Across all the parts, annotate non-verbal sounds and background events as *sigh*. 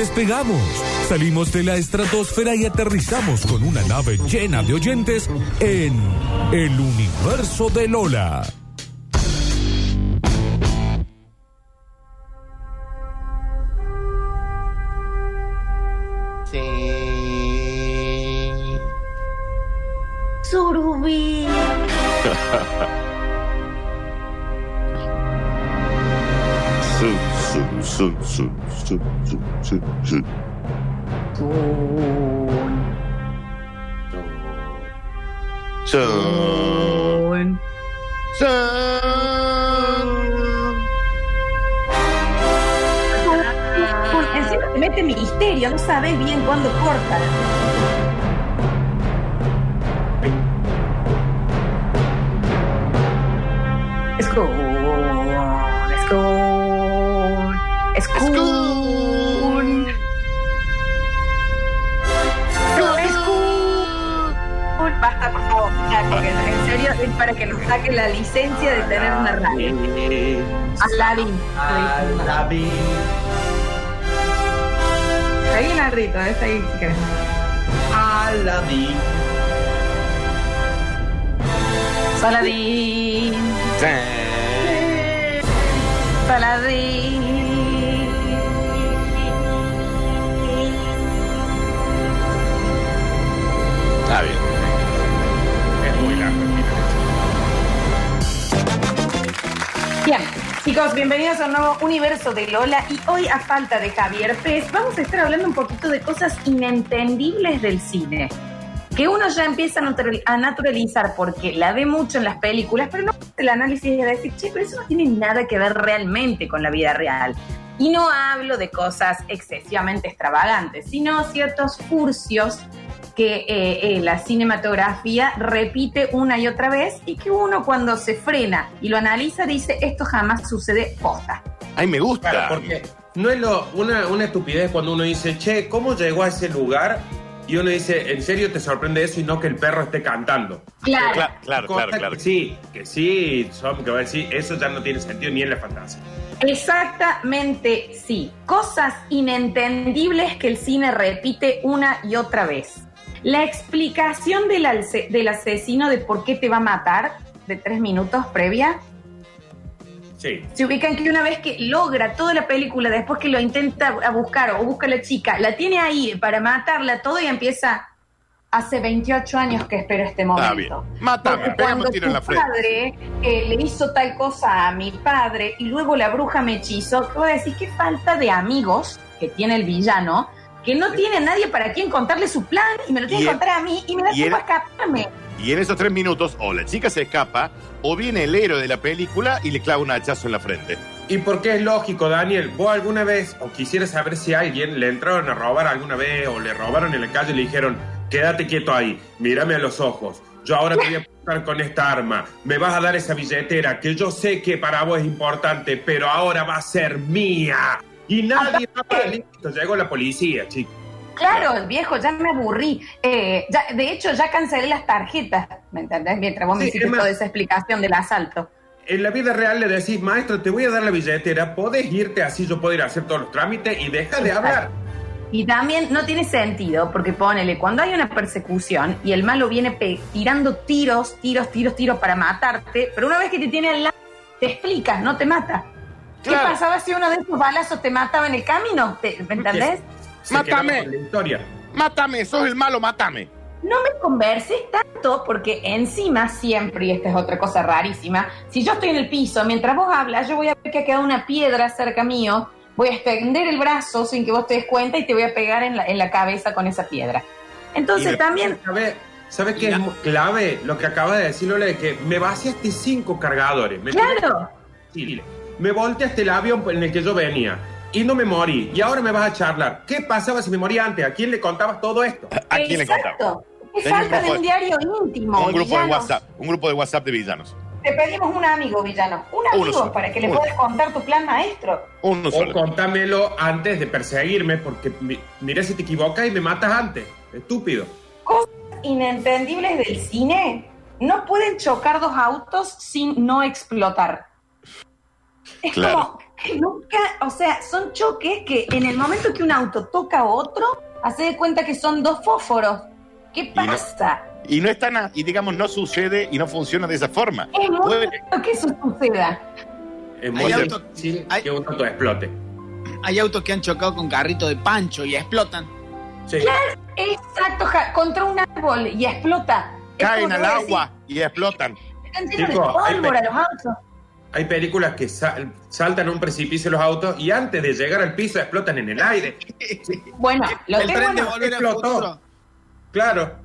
Despegamos, salimos de la estratosfera y aterrizamos con una nave llena de oyentes en el universo de Lola. Su. Su. Su. Encima te mete misterio, no sabes bien cuándo corta. Para que nos saque la licencia de tener una radio. Aladdin. Aladdin. Ahí Narrito, está ahí si querés. Aladdin. Saladín, Saladín. Bien, chicos, bienvenidos a un nuevo universo de Lola. Y hoy, a falta de Javier Pez, vamos a estar hablando un poquito de cosas inentendibles del cine. Que uno ya empieza a natural- a naturalizar porque la ve mucho en las películas, pero no el análisis de decir, che, pero eso no tiene nada que ver realmente con la vida real. Y no hablo de cosas excesivamente extravagantes, sino ciertos furcios que eh, eh, la cinematografía repite una y otra vez y que uno cuando se frena y lo analiza dice, esto jamás sucede posta. Ay, me gusta. Claro, porque no es lo, una, una estupidez cuando uno dice, che, ¿cómo llegó a ese lugar? Y uno dice, ¿en serio te sorprende eso y no que el perro esté cantando? Claro. Claro, claro, claro, claro. Que sí, que sí, son, que va a decir, eso ya no tiene sentido ni en la fantasía. Exactamente, sí. Cosas inentendibles que el cine repite una y otra vez. La explicación del, asesino de por qué te va a matar, de tres minutos previa, Sí. se ubican que una vez que logra toda la película, después que lo intenta a buscar o busca a la chica, la tiene ahí para matarla todo y empieza. Hace 28 años que espero este momento. bien. Mátame, cuando tiro en la frente. padre eh, le hizo tal cosa a mi padre y luego la bruja me hechizó, te voy a decir qué falta de amigos que tiene el villano, que no tiene a nadie para quien contarle su plan y me lo tiene que el- contar a mí y me da tiempo a escaparme. Y en esos tres minutos, o la chica se escapa, o viene el héroe de la película y le clava un hachazo en la frente. ¿Y por qué es lógico, Daniel? ¿Vos alguna vez, o quisieras saber si a alguien le entraron a robar alguna vez, o le robaron en la calle y le dijeron, quédate quieto ahí, mírame a los ojos, yo ahora te voy a apuntar con esta arma, me vas a dar esa billetera que yo sé que para vos es importante, pero ahora va a ser mía. Y nadie va para listo, llegó la policía, chicos. Claro, viejo, ya me aburrí. Eh, ya, de hecho, ya cancelé las tarjetas, ¿me entendés? Mientras vos me Sí, hiciste es más- toda esa explicación del asalto. En la vida real le decís, maestro, te voy a dar la billetera, podés irte así, yo puedo ir a hacer todos los trámites y deja de hablar. Y también no tiene sentido, porque ponele, cuando hay una persecución y el malo viene tirando tiros, tiros, tiros, tiros para matarte, pero una vez que te tiene al lado, te explicas, no te mata. ¿Qué Claro. pasaba si uno de esos balazos te mataba en el camino? ¿Te- ¿Me entendés? Se Mátame. la historia. Mátame, sos el malo, mátame. No me converses tanto porque encima siempre, y esta es otra cosa rarísima, si yo estoy en el piso, mientras vos hablas, yo voy a ver que ha quedado una piedra cerca mío, voy a extender el brazo sin que vos te des cuenta y te voy a pegar en la, en la cabeza con esa piedra. Entonces también... ¿Sabes sabe qué es clave? Lo que acaba de decir Lola, de que me vaciaste cinco cargadores. Me Claro, Sí, Me volteaste el avión en el que yo venía y no me morí. Y ahora me vas a charlar. ¿Qué pasaba si me moría antes? ¿A quién le contabas todo esto? ¿A quién le? Exacto. Es falta de un diario íntimo. Un grupo de. WhatsApp, un grupo de WhatsApp de villanos. Te pedimos un amigo, villano. Un amigo solo. para que le puedas contar tu plan maestro. Uno O solo. contámelo antes de perseguirme porque mi- mira si te equivocas y me matas antes. Estúpido. Cosas inentendibles del cine. No pueden chocar dos autos sin no explotar. Es Claro. como, que nunca, o sea, son choques que en el momento que un auto toca a otro, hace de cuenta que son dos fósforos. ¿Qué no- pasa? Y no está na- y digamos, no sucede y no funciona de esa forma. Es muy Puede- raro que eso suceda. Es muy Hay auto- hay- que un auto explote. Hay autos que han chocado con carrito de pancho y explotan. Sí. Exacto, ja- contra un árbol y explota. Caen al agua y explotan. Están llenos de pólvora los autos. Hay películas que sal- saltan a un precipicio los autos y antes de llegar al piso explotan en el aire. *laughs* Bueno, lo el tengo, tren de ano- volver al explotó. futuro. Claro.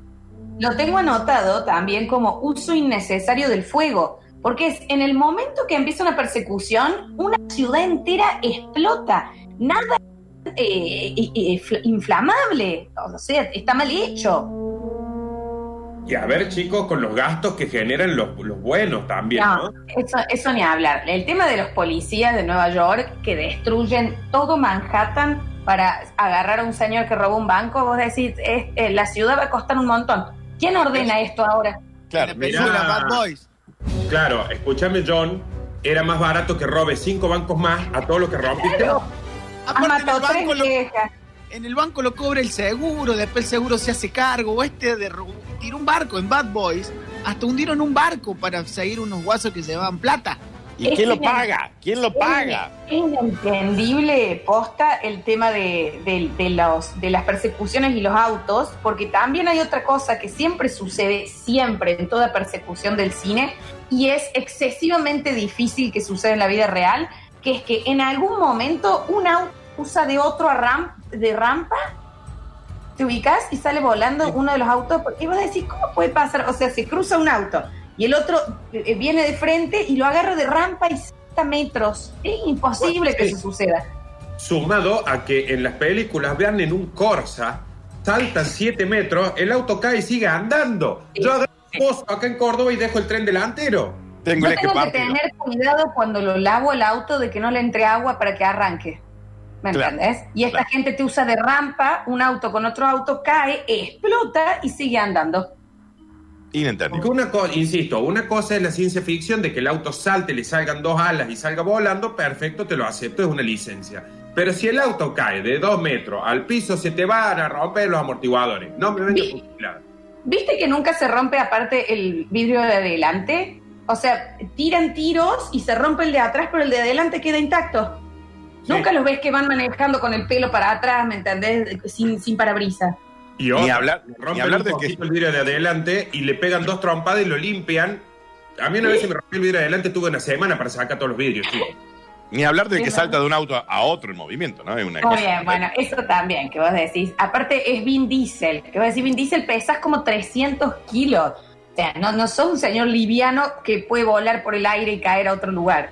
lo tengo anotado también como uso innecesario del fuego. Porque es en el momento que empieza una persecución, una ciudad entera explota. Nada eh, eh, eh, fl- inflamable. O sea, está mal hecho. Y a ver, chicos, con los gastos que generan los, los buenos también, No, ¿no? eso, eso ni hablar. El tema de los policías de Nueva York que destruyen todo Manhattan para agarrar a un señor que robó un banco, vos decís, es- eh, la ciudad va a costar un montón. ¿Quién ordena esto ahora? Claro. Bad Boys. Claro, escúchame, John. Era más barato que robe cinco bancos más a todo lo que rompiste. Claro. Aparte, el, tres banco lo, viejas. En el banco lo cobra el seguro, después el seguro se hace cargo. O este de tiró un barco en Bad Boys, hasta hundieron un barco para seguir unos guasos que llevaban plata. ¿Y Es quién lo paga? ¿Quién lo paga? Es inentendible, posta, el tema de, de- de los, de las persecuciones y los autos, porque también hay otra cosa que siempre sucede, siempre en toda persecución del cine, y es excesivamente difícil que suceda en la vida real, que es que en algún momento un auto usa de otro a ram- de rampa, te ubicas y sale volando uno de los autos, y vos decís, ¿cómo puede pasar? O sea, se cruza un auto y el otro eh, viene de frente y lo agarra de rampa y 60 metros. Es imposible que eso suceda. Sumado a que en las películas vean en un Corsa, saltan siete metros, el auto cae y sigue andando. Sí. Yo agarro un pozo acá en Córdoba y dejo el tren delantero. Tengo Yo tengo que tener cuidado cuando lo lavo el auto de que no le entre agua para que arranque. ¿Me Claro, entendés? Y esta claro. gente te usa de rampa, un auto con otro auto cae, explota y sigue andando. Porque Inentendible. una cosa, insisto, una cosa es la ciencia ficción de que el auto salte, le salgan dos alas y salga volando, perfecto, te lo acepto, es una licencia. Pero si el auto cae de dos metros al piso, se te van a romper los amortiguadores. No me vengas fusilar. ¿Viste que nunca se rompe aparte el vidrio de adelante? O sea, tiran tiros y se rompe el de atrás, pero el de adelante queda intacto. Sí. Nunca los ves que van manejando con el pelo para atrás, ¿me entendés? Sin, sin parabrisas. Y otra, Ni hablar- rompen hablar un de que- el vidrio de adelante y le pegan dos trompadas y lo limpian. A mí una vez se me rompió el vidrio de adelante, tuve una semana para sacar todos los vidrios. Ni hablar de que salta de un auto a otro en movimiento, ¿no? Es una Muy cosa- bien, bueno, eso también que vos decís. Aparte es Vin Diesel, que vos decís, Vin Diesel pesas como 300 kilos. O sea, no, no sos un señor liviano que puede volar por el aire y caer a otro lugar.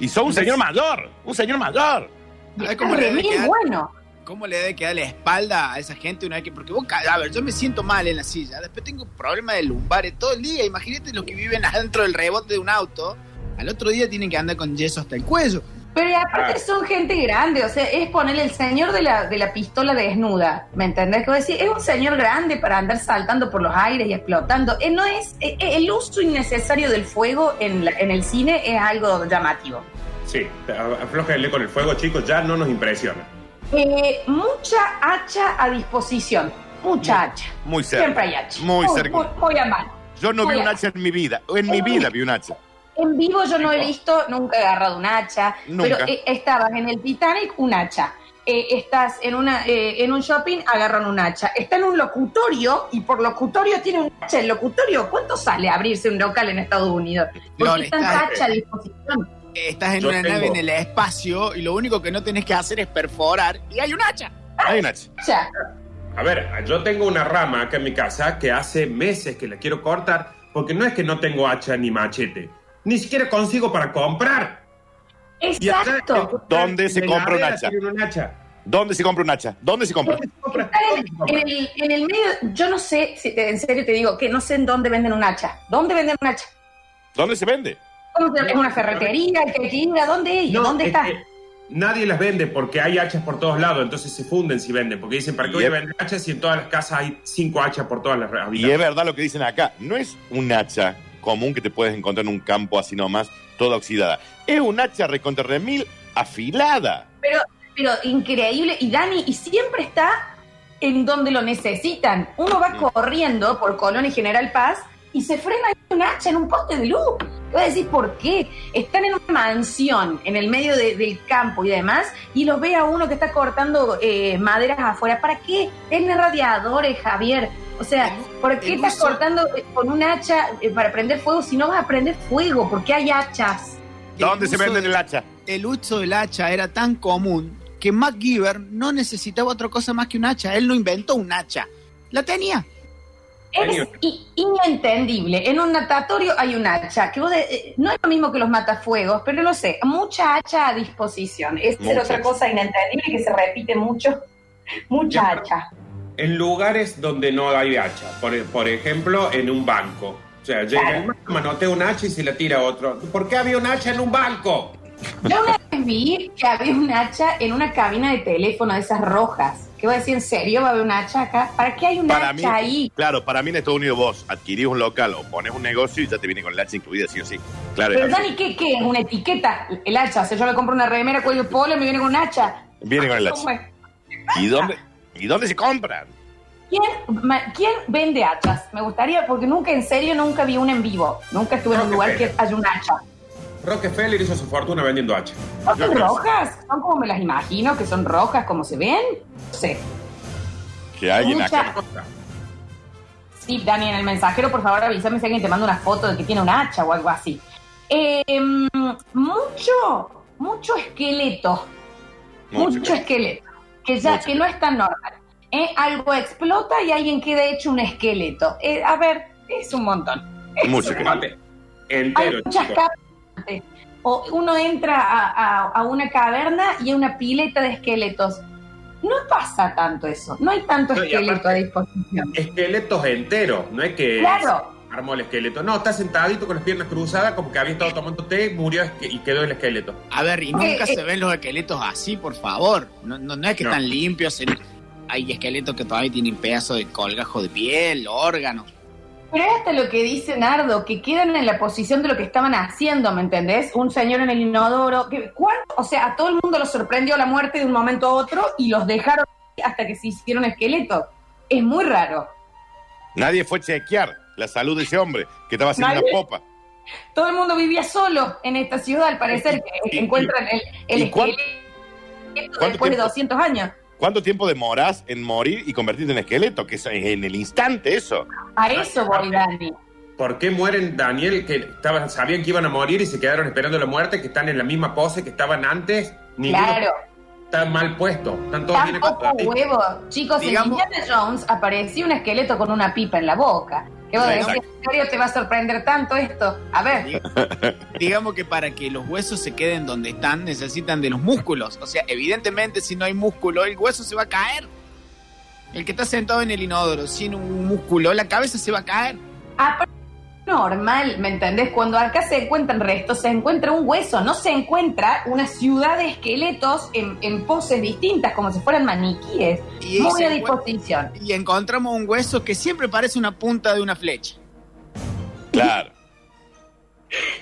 Y sos un señor mayor, un señor mayor. ¿Sabes Es cómo le, debe quedar, bueno. cómo le debe quedar la espalda a esa gente una vez que.? Porque vos, a ver, yo me siento mal en la silla, después tengo problemas de lumbares todo el día. Imagínate los que viven adentro del rebote de un auto. Al otro día tienen que andar con yeso hasta el cuello. Pero aparte Ah. son gente grande, o sea, es ponerle el señor de la, de la pistola desnuda, ¿me entendés? Que vos decís, es un señor grande para andar saltando por los aires y explotando. Eh, no es, eh, eh, el uso innecesario del fuego en, la- en el cine es algo llamativo. Sí, aflójenle con el fuego, chicos, ya no nos impresiona. Eh, mucha hacha a disposición, mucha hacha. Muy cerca. Siempre hay hacha. Muy Muy, cerca. muy- muy a mano. Yo no vi un hacha en mi vida. En mi vida vi un hacha. En vivo yo no he visto, nunca he agarrado un hacha, Nunca. pero eh, estabas en el Titanic, un hacha. Eh, estás en una eh, en un shopping, agarran un hacha. Está en un locutorio y por locutorio tiene un hacha. El locutorio, ¿cuánto sale abrirse un local en Estados Unidos? Porque está está- hacha a disposición. Estás en Yo una tengo- nave en el espacio y lo único que no tenés que hacer es perforar y hay un hacha. Hay un hacha. Hacha. A ver, yo tengo una rama acá en mi casa que hace meses que la quiero cortar porque no es que no tengo hacha ni machete. Ni siquiera consigo para comprar. Exacto. en- ¿Dónde se en compra un hacha? tienen un hacha. ¿Dónde se compra un hacha? ¿Dónde se compra? ¿Dónde se compra? Está ¿Dónde se en, en el, en el medio, yo no sé, si te- en serio te digo, que no sé en dónde venden un hacha. ¿Dónde venden un hacha? ¿Dónde se vende? ¿Cómo se- ¿Es una ferretería? ¿A dónde es? No, ¿Dónde es está? que Nadie las vende porque hay hachas por todos lados, entonces se funden si venden, porque dicen, ¿para qué voy a vender hachas si en todas las casas hay cinco hachas por todas las Y es verdad lo que dicen acá. No es un hacha común que te puedes encontrar en un campo así nomás, toda oxidada. Es un hacha recontra remil afilada. Pero, pero increíble. Y Dani, y siempre está en donde lo necesitan. Uno va corriendo por Colón y General Paz y se frena un hacha en un poste de luz. Te voy a decir por qué. Están en una mansión en el medio de- del campo y demás, y los ve a uno que está cortando eh, maderas afuera. ¿Para qué? Tiene radiadores, Javier. O sea, ¿por qué estás cortando eh, con un hacha eh, para prender fuego si no vas a prender fuego? Porque hay hachas. ¿Dónde se venden de- el hacha? El uso del hacha era tan común que MacGyver no necesitaba otra cosa más que un hacha. Él no inventó un hacha. La tenía. Es inentendible. En un natatorio hay un hacha, que vos de- eh, no es lo mismo que los matafuegos, pero no sé, mucha hacha a disposición. Es Mucha. otra cosa inentendible que se repite mucho. Mucha hacha. En lugares donde no hay hacha, por, por ejemplo, en un banco. O sea, llega el manotea un hacha y se la tira a otro. ¿Por qué había un hacha en un banco? Yo una vez vi que había un hacha en una cabina de teléfono de esas rojas. ¿Qué voy a decir? ¿En serio va a haber un hacha acá? ¿Para qué hay un Para hacha mí, ahí? claro, para mí en Estados Unidos vos adquirís un local o pones un negocio y ya te viene con el hacha incluida, sí o sí. Claro, Pero. Dani, ¿qué, ¿qué es? ¿Una etiqueta? El hacha. O sea, yo me compro una remera cuello polo y me viene con un hacha. Viene con el ¿Cómo hacha. ¿Y dónde, ¿Y dónde se compran? ¿Quién, ma- ¿Quién vende hachas? Me gustaría, porque nunca, en serio, nunca vi una en vivo. Nunca estuve en un lugar que haya un hacha. Rockefeller hizo su fortuna vendiendo hacha. ¿No Yo son rojas? ¿Son como me las imagino, que son rojas como se ven? No sé. Que alguien Mucha- acá. Sí, Dani, en el mensajero, por favor, avísame si alguien te manda una foto de que tiene un hacha o algo así. Eh, mm, mucho, mucho esqueleto. Mucho. Mucho, esqueleto. Que ya, Mucho. que no es tan normal. Eh, algo explota y alguien queda hecho un esqueleto. Eh, a ver, es un montón. Es Mucho un que- montón. Hay Entero, muchas chicos. O uno entra a, a- a una caverna y hay una pileta de esqueletos. No pasa tanto eso. No hay tanto No, esqueleto aparte- a disposición. Esqueletos enteros, no es que Claro. armó el esqueleto. No, está sentadito con las piernas cruzadas, como que había estado tomando té, murió y quedó el esqueleto. A ver, y nunca eh. se ven los esqueletos así, por favor. No, no, no es que No. están limpios. en- Hay esqueletos que todavía tienen pedazos de colgajo de piel, órganos. Pero es hasta lo que dice Nardo, que quedan en la posición de lo que estaban haciendo, ¿me entendés? Un señor en el inodoro. Que, ¿cuánto? O sea, a todo el mundo lo sorprendió la muerte de un momento a otro y los dejaron hasta que se hicieron esqueletos. Es muy raro. Nadie fue a chequear la salud de ese hombre que estaba haciendo Nadie. una popa. Todo el mundo vivía solo en esta ciudad, al parecer, que encuentran el, el esqueleto después de tiempo? 200 años. ¿Cuánto tiempo demorás en morir y convertirte en esqueleto? Que es en el instante eso. A eso voy, Dani. ¿Por qué mueren Daniel, que estaban, sabían que iban a morir y se quedaron esperando la muerte, que están en la misma pose que estaban antes? Ninguno Claro. está mal puesto. Están todos bien huevo. Chicos, Digamos- en Indiana Jones apareció un esqueleto con una pipa en la boca. ¿Qué vos decís? Exacto. ¿En serio te va a sorprender tanto esto? A ver, Digamos que para que los huesos se queden donde están, necesitan de los músculos. O sea, evidentemente, si no hay músculo, el hueso se va a caer. El que está sentado en el inodoro sin un músculo, la cabeza se va a caer. aparte, normal, ¿me entendés? Cuando acá se encuentran restos, se encuentra un hueso, no se encuentra una ciudad de esqueletos en, en poses distintas, como si fueran maniquíes. Y Muy a disposición. Y encontramos un hueso que siempre parece una punta de una flecha. Claro. *laughs*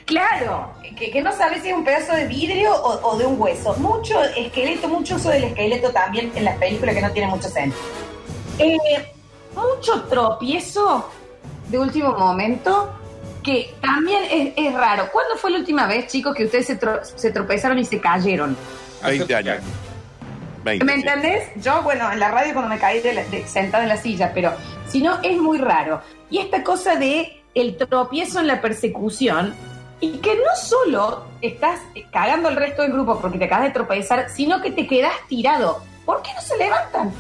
Claro, que, que no sabes si es un pedazo de vidrio o, o de un hueso. Mucho esqueleto, mucho uso del esqueleto también en las películas que no tiene mucho sentido. Eh, mucho tropiezo de último momento que también es, es raro. ¿Cuándo fue la última vez, chicos, que ustedes se, tro- se tropezaron y se cayeron? 20 años. 20, ¿Me sí. entendés? Yo, bueno, en la radio cuando me caí de la- de- sentada en la silla, pero si no, es muy raro. Y esta cosa de el tropiezo en la persecución, y que no solo estás cagando al resto del grupo porque te acabas de tropezar, sino que te quedas tirado. ¿Por qué no se levantan?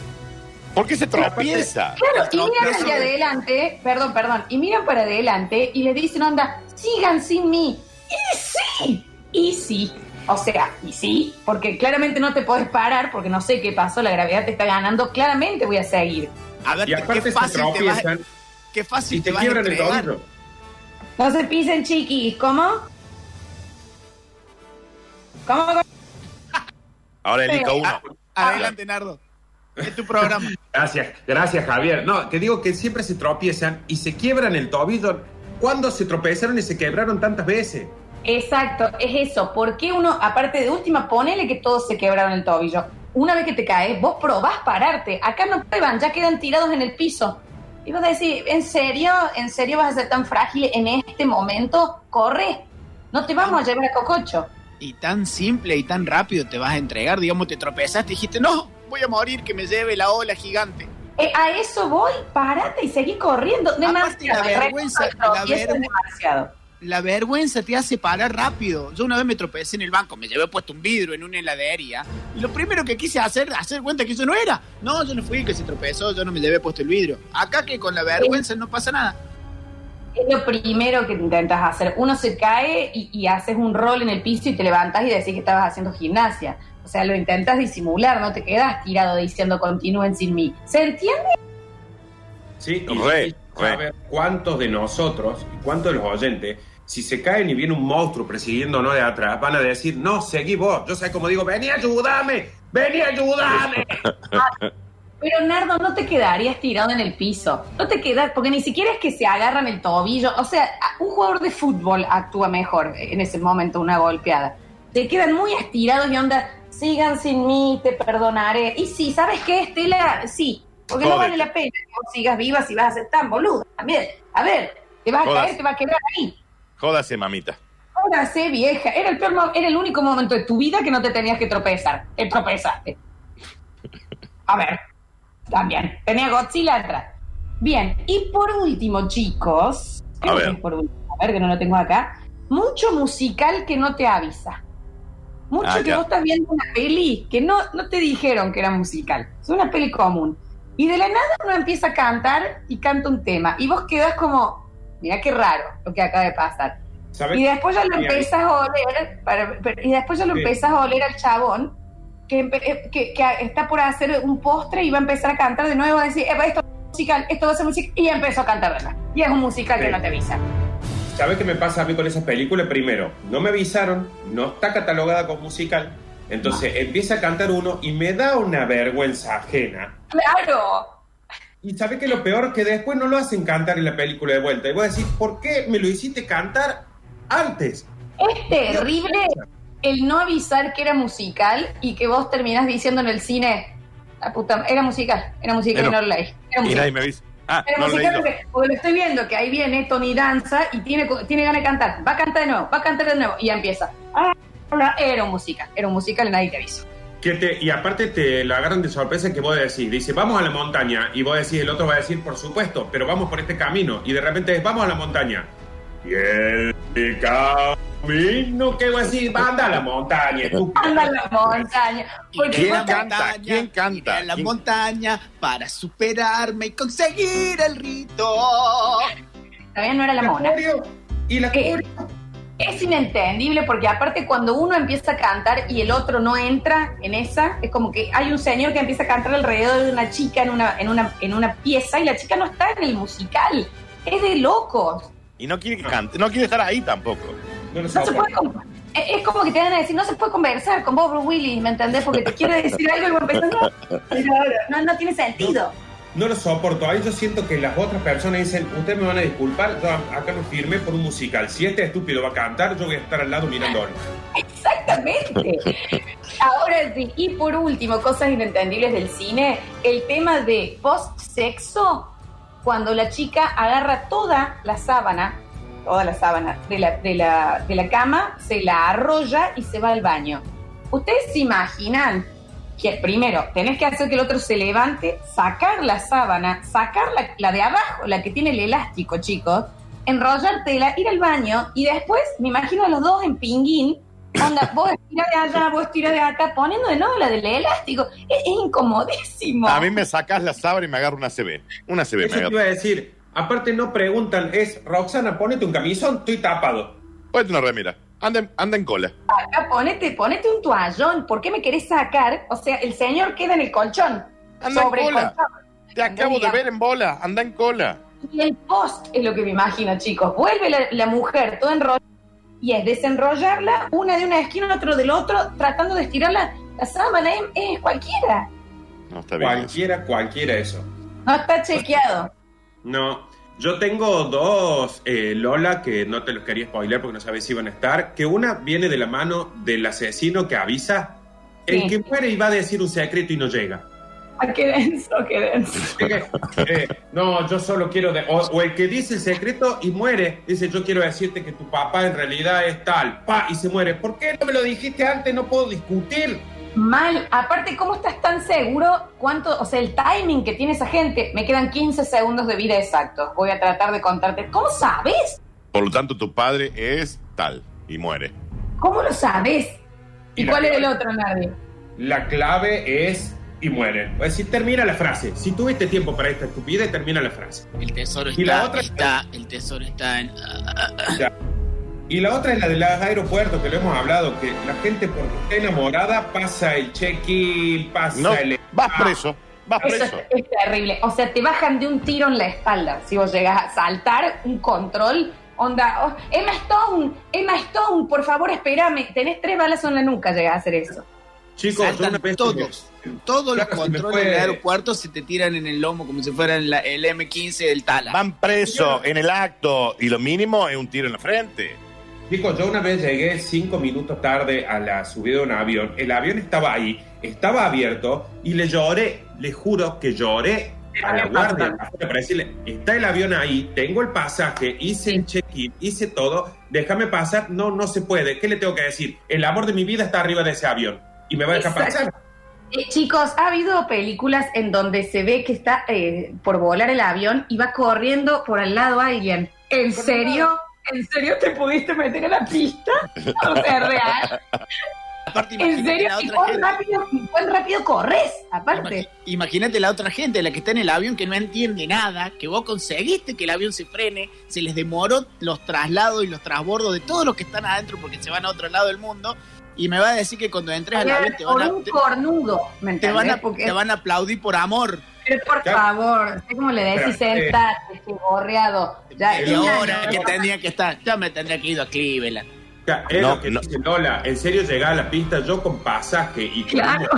¿Por qué se tropieza? Claro, y miran hacia adelante, perdón, perdón, y miran para adelante y les dicen, onda, sigan sin mí. Y sí, y sí. O sea, y sí, porque claramente no te podés parar, porque no sé qué pasó, la gravedad te está ganando, claramente voy a seguir. A ver, Y aparte qué se fácil te vas, qué fácil y te te vas quiebran el tobillo. No se pisen chiquis, ¿cómo? ¿Cómo? Ahora elijo uno. Adelante, Nardo. Es tu programa. *laughs* Gracias, gracias Javier. No, te digo que siempre se tropiezan y se quiebran el tobillo. ¿Cuándo se tropezaron y se quebraron tantas veces? Exacto, es eso. ¿Por qué uno, aparte de última, ponele que todos se quebraron el tobillo? Una vez que te caes, vos probás pararte. Acá no prueban, ya quedan tirados en el piso. Y vos decís, ¿en serio? ¿En serio vas a ser tan frágil en este momento? Corre. No te vamos a llevar a Cococho. Y tan simple y tan rápido te vas a entregar, digamos, te tropezaste y dijiste, no, voy a morir, que me lleve la ola gigante. Eh, a eso voy, parate y seguí corriendo. La Demasiado. el vergüenza- la tropiezo es vergü- demasiado. La vergüenza te hace parar rápido. Yo una vez me tropecé en el banco, me llevé puesto un vidrio en una heladería. Y lo primero que quise hacer, hacer cuenta que yo no era. No, yo no fui el que se tropezó, yo no me llevé puesto el vidrio. Acá que con la vergüenza no pasa nada. Es lo primero que intentas hacer. Uno se cae y, y haces un rol en el piso y te levantas y decís que estabas haciendo gimnasia. O sea, lo intentas disimular, no te quedas tirado diciendo continúen sin mí. ¿Se entiende? Sí, y Re, y re. saber cuántos de nosotros y cuántos de los oyentes, si se caen y viene un monstruo persiguiéndonos de atrás, van a decir, no, seguí vos. Yo sé como digo, vení, ayúdame, vení, ayúdame. *laughs* Pero Nardo, no te quedarías tirado en el piso. No te quedas, porque ni siquiera es que se agarran el tobillo. O sea, a- un jugador de fútbol actúa mejor en ese momento, una golpeada. Te quedan muy estirados y onda, sigan sin mí, te perdonaré. Y sí, ¿sabes qué, Estela? Sí, porque no vale la pena que vos sigas viva si vas a ser tan boludo. También, a ver, te vas a caer, te vas a quedar ahí. Jódase, mamita. Sé, vieja. Era el, peor era el único momento de tu vida que no te tenías que tropezar. Te tropezaste. A ver, también. Tenía Godzilla atrás. Bien, y por último, chicos. A ver. por último, a ver que no lo tengo acá. Mucho musical que no te avisa. Mucho Ah, que ya. vos estás viendo una peli que no, no te dijeron que era musical. Es una peli común. Y de la nada uno empieza a cantar y canta un tema. Y vos quedás como, mira qué raro lo que acaba de pasar. Y después ya lo Bien. empiezas a oler, para- para- y después ya lo Sí. empiezas a oler al chabón que, eh, que, que está por hacer un postre y va a empezar a cantar de nuevo, a decir, "Epa, esto es musical, esto va a ser musical, y empezó a cantar, ¿verdad? Y es un musical que no te avisa. ¿Sabes qué me pasa a mí con esas películas? Primero, no me avisaron, no está catalogada como musical. Entonces empieza a cantar uno y me da una vergüenza ajena. ¡Claro! Y sabe que lo peor que después no lo hacen cantar en la película de vuelta. Y voy a decir, ¿por qué me lo hiciste cantar antes? Es terrible el no avisar que era musical y que vos terminás diciendo en el cine, la puta, era musical, era musical y Era- no lo leí. Era Y nadie me dice. Ah, Era no musical porque, porque lo estoy viendo que ahí viene Tony Danza y tiene, tiene ganas de cantar. Va a cantar de nuevo, va a cantar de nuevo. Y ya empieza. Ah, era un musical, era un musical y nadie te avisó. Que te, y aparte te lo agarran de sorpresa que vos decís, dice, vamos a la montaña. Y vos decís, el otro va a decir, por supuesto, pero vamos por este camino. Y de repente es, vamos a la montaña. Y el camino que voy a decir, anda a la montaña. estúpido. Anda a la montaña. Porque ¿Quién canta? ¿Quién canta? iré a la ¿Quién- montaña para superarme y conseguir el rito. todavía no era la mona. Y la Eh. Es inentendible porque aparte cuando uno empieza a cantar y el otro no entra en esa, es como que hay un señor que empieza a cantar alrededor de una chica en una, en una, en una pieza y la chica no está en el musical. Es de locos. Y no quiere que cante, no quiere estar ahí tampoco. No lo No se puede es como que te van a decir, no se puede conversar con Bob Willis, ¿me entendés? Porque te quiere decir algo y vos empezás, no, no, no tiene sentido. No lo soporto. Ahí yo siento que las otras personas dicen, ustedes me van a disculpar, yo acá me firmé por un musical. Si este estúpido va a cantar, yo voy a estar al lado mirándolo. Exactamente. Ahora sí, y por último, cosas inentendibles del cine, el tema de post-sexo, cuando la chica agarra toda la sábana, toda la sábana de la, de la, de la cama, se la arrolla y se va al baño. ¿Ustedes se imaginan que primero tenés que hacer que el otro se levante, sacar la sábana, sacar la, la de abajo, la que tiene el elástico, chicos, enrollártela, ir al baño y después me imagino a los dos en pinguín, onda, vos estira de allá, vos estira de acá, poniendo de nuevo la del elástico. Es, es incomodísimo. A mí me sacas la sábana y me agarro una CB. Una CB me Eso te agarro. iba a decir. Aparte no preguntan, es, Roxana, ponete un camisón, estoy tapado. Ponete una remera. Anda, en- anda en cola. Acá ponete, ponete un toallón. ¿Por qué me querés sacar? O sea, el señor queda en el colchón. Anda sobre en el cola. colchón. Te acabo de ver en bola. Anda en cola. Y el post es lo que me imagino, chicos. Vuelve la, la mujer toda enrollada y es desenrollarla, una de una esquina, otro del otro, tratando de estirar la, sábana. Es, es cualquiera. No está bien. eso. Cualquiera, cualquiera eso. No está chequeado. No. Yo tengo dos eh, Lola que no te los quería spoiler porque no sabes si iban a estar. Que una viene de la mano del asesino que avisa. El Sí. que muere y va a decir un secreto y no llega. Ay, qué denso, qué denso. *laughs* Eh, no, yo solo quiero. de- o, o el que dice el secreto y muere, dice: Yo quiero decirte que tu papá en realidad es tal. Pa, y se muere. ¿Por qué no me lo dijiste antes? No puedo discutir. Mal. Aparte, ¿cómo estás tan seguro cuánto, o sea, el timing que tiene esa gente? Me quedan 15 segundos de vida exactos. Voy a tratar de contarte. ¿Cómo sabes? Por lo tanto, tu padre es tal y muere. ¿Cómo lo sabes? ¿Y, Y la cuál es el otro, Nardi? La clave es. Y muere. Es decir, termina la frase. Si tuviste tiempo para esta estupidez, termina la frase. El tesoro Y la está, otra- está, el tesoro está en... Ya. Y la otra es la de los aeropuertos, que lo hemos hablado, que la gente porque está enamorada pasa el check-in, pasa No, el... vas preso, vas Eso preso. es, es terrible. O sea, te bajan de un tiro en la espalda. Si vos llegas a saltar un control, onda, oh, Emma Stone, Emma Stone, por favor, espérame. Tenés tres balas en la nuca, llegas a hacer eso. Chicos, yo Saltan una vez... todos. Todos Claro, los controles fue- del aeropuerto se te tiran en el lomo como si fueran la- el M15 del Tala. Van preso en el acto y lo mínimo es un tiro en la frente. Chicos, yo una vez llegué cinco minutos tarde a la subida de un avión. El avión estaba ahí, estaba abierto y le lloré, le juro que lloré a la guardia afuera para decirle, está el avión ahí, tengo el pasaje, hice el check-in, hice todo, déjame pasar. No, no se puede. ¿Qué le tengo que decir? El amor de mi vida está arriba de ese avión y me va a dejar Exacto. pasar. Eh, chicos, ha habido películas en donde se ve que está eh, por volar el avión y va corriendo por al lado alguien. ¿En serio? ¿En serio te pudiste meter en la pista? O sea, real. Aparte, ¿En serio? la ¿Y cuán gente. rápido, cuán rápido corres? Aparte. Imagínate la otra gente, la que está en el avión que no entiende nada, que vos conseguiste que el avión se frene, se les demoró los traslados y los transbordos de todos los que están adentro porque se van a otro lado del mundo, y me va a decir que cuando entres al avión te van por a, un te, cornudo, ¿me te van a, Porque- te van a aplaudir por amor. Pero por favor, sé cómo le decís, eh, sentate, che, gorreado. Ya, y una- ahora que tendría que estar, ya me tendría que ir a Cleveland. O sea, es No, lo que no. dice Lola. En serio, llegar a la pista, yo con pasaje y con Claro.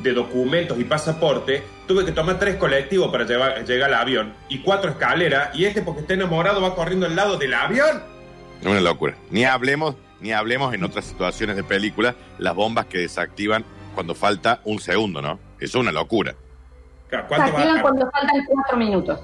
de documentos y pasaporte, tuve que tomar tres colectivos para llevar- llegar al avión y cuatro escaleras. Y este, porque está enamorado, va corriendo al lado del avión. Es una locura. Ni hablemos, ni hablemos en otras situaciones de película, las bombas que desactivan cuando falta un segundo, ¿no? Eso es una locura. Claro, Se ¿Cuánto va activan cuando faltan cuatro minutos.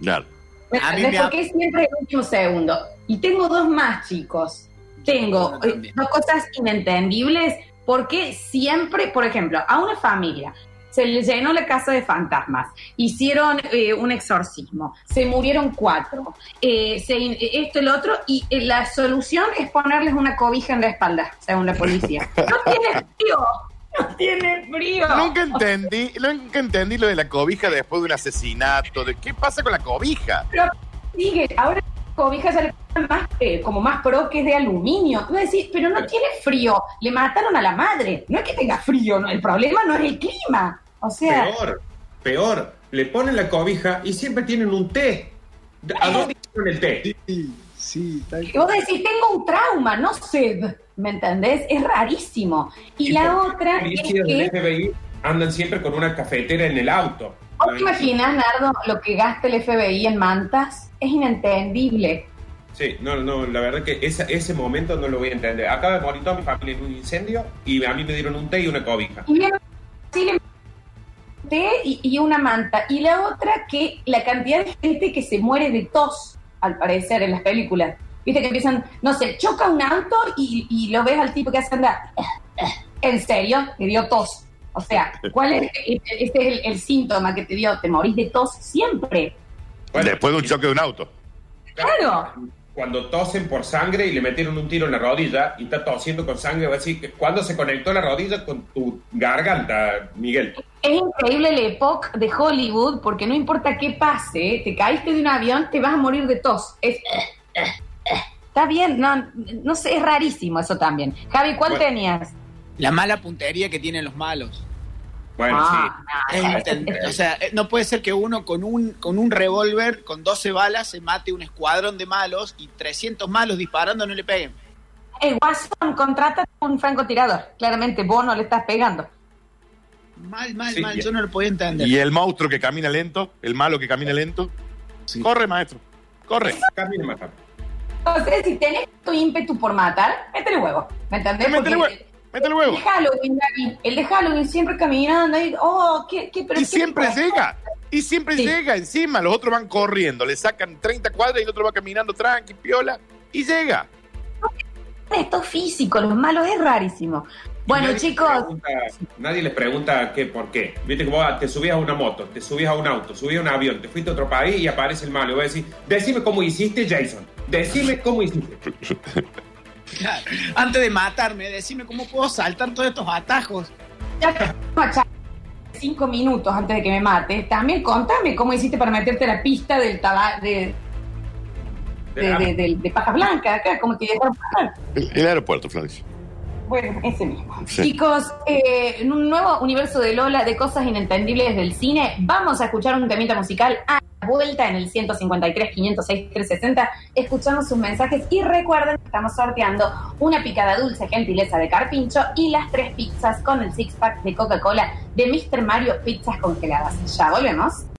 Claro. ¿Me A mí entendés? me ha- Porque siempre el último segundo. Y tengo dos más, chicos. Tengo eh, dos cosas inentendibles. Porque siempre, por ejemplo, a una familia se le llenó la casa de fantasmas, hicieron eh, un exorcismo, se murieron cuatro, eh, se in- esto y lo otro, y eh, la solución es ponerles una cobija en la espalda, según la policía. *laughs* No tiene frío, no *laughs* tiene frío. Nunca entendí, nunca entendí lo de la cobija después de un asesinato. De ¿Qué pasa con la cobija? Pero sigue, ahora cobijas ya le ponen más, eh, como más pro que es de aluminio. No decir, pero no tiene frío, le mataron a la madre. No es que tenga frío, no, el problema no es el clima. O sea, Peor, peor. Le ponen la cobija y siempre tienen un té. ¿A dónde hicieron el té? Sí, que vos decís, tengo un trauma, no sed. ¿Me entendés? Es rarísimo. Y la otra los es policías del que, FBI andan siempre con una cafetera en el auto. ¿vos te imaginas, Nardo, lo que gasta el FBI en mantas? Es inentendible. Sí, no, no, la verdad que esa- ese momento no lo voy a entender. Acaba de morir toda mi familia en un incendio y a mí me dieron un té y una cobija. Y sí, le té y, y una manta. Y la otra que la cantidad de gente que se muere de tos, al parecer, en las películas. Viste que empiezan, no sé, choca un auto y, y lo ves al tipo que hace andar. ¿En serio? Te dio tos. O sea, ¿cuál es? Este es el, el síntoma que te dio. Te morís de tos siempre. Bueno, después de un choque de un auto. Claro. Cuando tosen por sangre y le metieron un tiro en la rodilla y está tosiendo con sangre, va a decir, que ¿cuándo se conectó la rodilla con tu garganta, Miguel? Es increíble el época de Hollywood porque no importa qué pase, te caíste de un avión, te vas a morir de tos. Es, está bien, no, no sé, es rarísimo eso también. Javi, ¿cuál Bueno. tenías? La mala puntería que tienen los malos. Bueno, Ah, Es no, intent- o sea, eh, no puede ser que uno con un, con un revólver, con 12 balas, se mate un escuadrón de malos y 300 malos disparando no le peguen. El Watson contrata un francotirador. Claramente vos no le estás pegando. Mal, mal, Sí, mal. Yo no lo podía entender. Y el monstruo que camina lento, el malo que camina lento. Sí. Corre, maestro. Corre. Camine más rápido. O sea, si tenés tu ímpetu por matar, métele huevo. ¿Me entendés? Métele Porque huevo. El de Halloween, Gaby, el de Halloween siempre caminando ahí. Oh, qué, qué, pero Y qué siempre llega. Y siempre Sí. llega encima. Los otros van corriendo. Le sacan 30 cuadras y el otro va caminando tranqui, piola. Y llega. Esto físico, los malos es rarísimo. Bueno, Nadie les chicos, pregunta- nadie les pregunta qué, por qué. Viste que vos te subías a una moto, te subías a un auto, subías a un avión, te fuiste a otro país y aparece el malo. Y vos decís, decime cómo hiciste, Jason. Decime cómo hiciste. *laughs* Claro. *laughs* Antes de matarme, decime cómo puedo saltar todos estos atajos. ya que vamos a charlar cinco minutos antes de que me mates. También contame cómo hiciste para meterte a la pista del tabaco de, de, de, de- de paja blanca acá, cómo te dejaron pasar. El, el aeropuerto, Florencia. Bueno, ese mismo. Sí. Chicos, eh, en un nuevo universo de Lola de cosas inentendibles del cine, vamos a escuchar un temita musical a vuelta en el 153, 506, 360. Escuchamos sus mensajes y recuerden que estamos sorteando una picada dulce gentileza de Carpincho y las tres pizzas con el six pack de Coca-Cola de Mr. Mario Pizzas Congeladas. Ya volvemos.